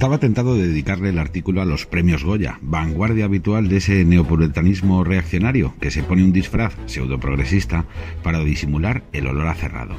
Estaba tentado de dedicarle el artículo a los premios Goya, vanguardia habitual de ese neopuritanismo reaccionario que se pone un disfraz pseudoprogresista para disimular el olor a cerrado.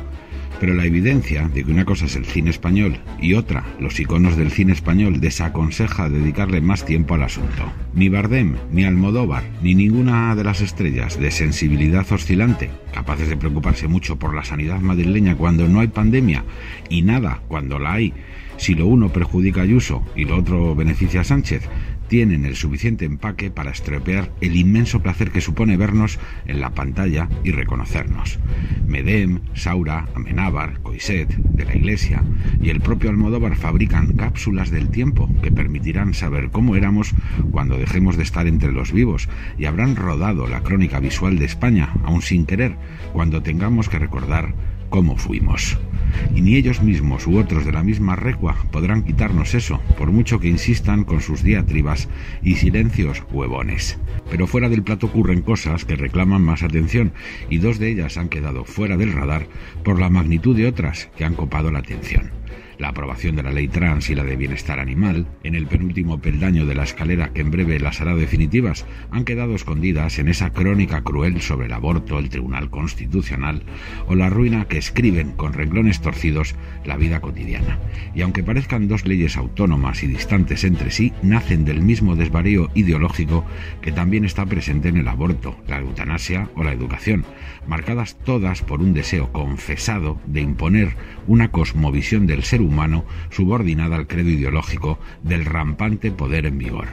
Pero la evidencia de que una cosa es el cine español y otra, los iconos del cine español, desaconseja dedicarle más tiempo al asunto. Ni Bardem, ni Almodóvar, ni ninguna de las estrellas de sensibilidad oscilante, capaces de preocuparse mucho por la sanidad madrileña cuando no hay pandemia y nada cuando la hay, si lo uno perjudica a Ayuso y lo otro beneficia a Sánchez, tienen el suficiente empaque para estropear el inmenso placer que supone vernos en la pantalla y reconocernos. Medem, Saura, Amenábar, Coiset, de la Iglesia y el propio Almodóvar fabrican cápsulas del tiempo que permitirán saber cómo éramos cuando dejemos de estar entre los vivos y habrán rodado la crónica visual de España, aún sin querer, cuando tengamos que recordar cómo fuimos. Y ni ellos mismos u otros de la misma recua podrán quitarnos eso, por mucho que insistan con sus diatribas y silencios huevones. Pero fuera del plato ocurren cosas que reclaman más atención, y dos de ellas han quedado fuera del radar por la magnitud de otras que han copado la atención la aprobación de la ley trans y la de bienestar animal, en el penúltimo peldaño de la escalera que en breve las hará definitivas, han quedado escondidas en esa crónica cruel sobre el aborto, el Tribunal Constitucional o la ruina que escriben con renglones torcidos la vida cotidiana. Y aunque parezcan dos leyes autónomas y distantes entre sí, nacen del mismo desvarío ideológico que también está presente en el aborto, la eutanasia o la educación, marcadas todas por un deseo confesado de imponer una cosmovisión del ser humano subordinada al credo ideológico del rampante poder en vigor.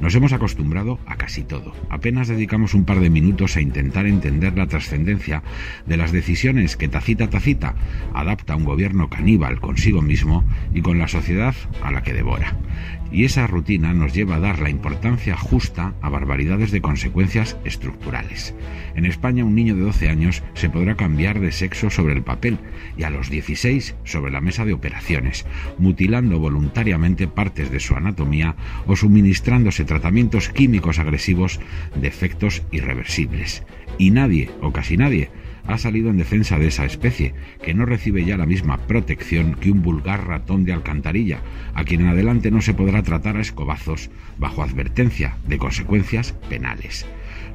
Nos hemos acostumbrado a casi todo. Apenas dedicamos un par de minutos a intentar entender la trascendencia de las decisiones que tacita tacita adapta un gobierno caníbal consigo mismo y con la sociedad a la que devora. Y esa rutina nos lleva a dar la importancia justa a barbaridades de consecuencias estructurales. En España un niño de 12 años se podrá cambiar de sexo sobre el papel y a los 16 sobre la mesa de mutilando voluntariamente partes de su anatomía o suministrándose tratamientos químicos agresivos de efectos irreversibles. Y nadie, o casi nadie, ha salido en defensa de esa especie, que no recibe ya la misma protección que un vulgar ratón de alcantarilla, a quien en adelante no se podrá tratar a escobazos bajo advertencia de consecuencias penales.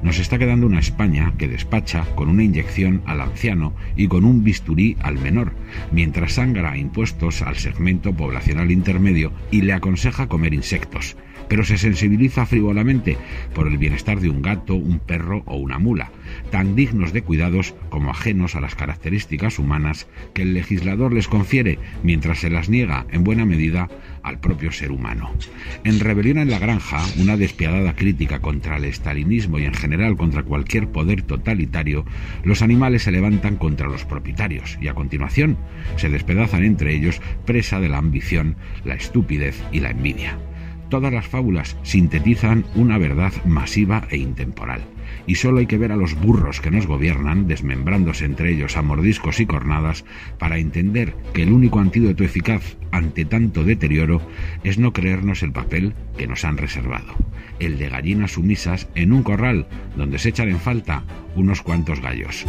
Nos está quedando una España que despacha con una inyección al anciano y con un bisturí al menor, mientras sangra impuestos al segmento poblacional intermedio y le aconseja comer insectos, pero se sensibiliza frívolamente por el bienestar de un gato, un perro o una mula, tan dignos de cuidados como ajenos a las características humanas que el legislador les confiere mientras se las niega en buena medida al propio ser humano. En Rebelión en la Granja, una despiadada crítica contra el estalinismo y en general contra cualquier poder totalitario, los animales se levantan contra los propietarios y a continuación se despedazan entre ellos presa de la ambición, la estupidez y la envidia. Todas las fábulas sintetizan una verdad masiva e intemporal y solo hay que ver a los burros que nos gobiernan, desmembrándose entre ellos a mordiscos y cornadas, para entender que el único antídoto eficaz ante tanto deterioro es no creernos el papel que nos han reservado, el de gallinas sumisas en un corral donde se echan en falta unos cuantos gallos.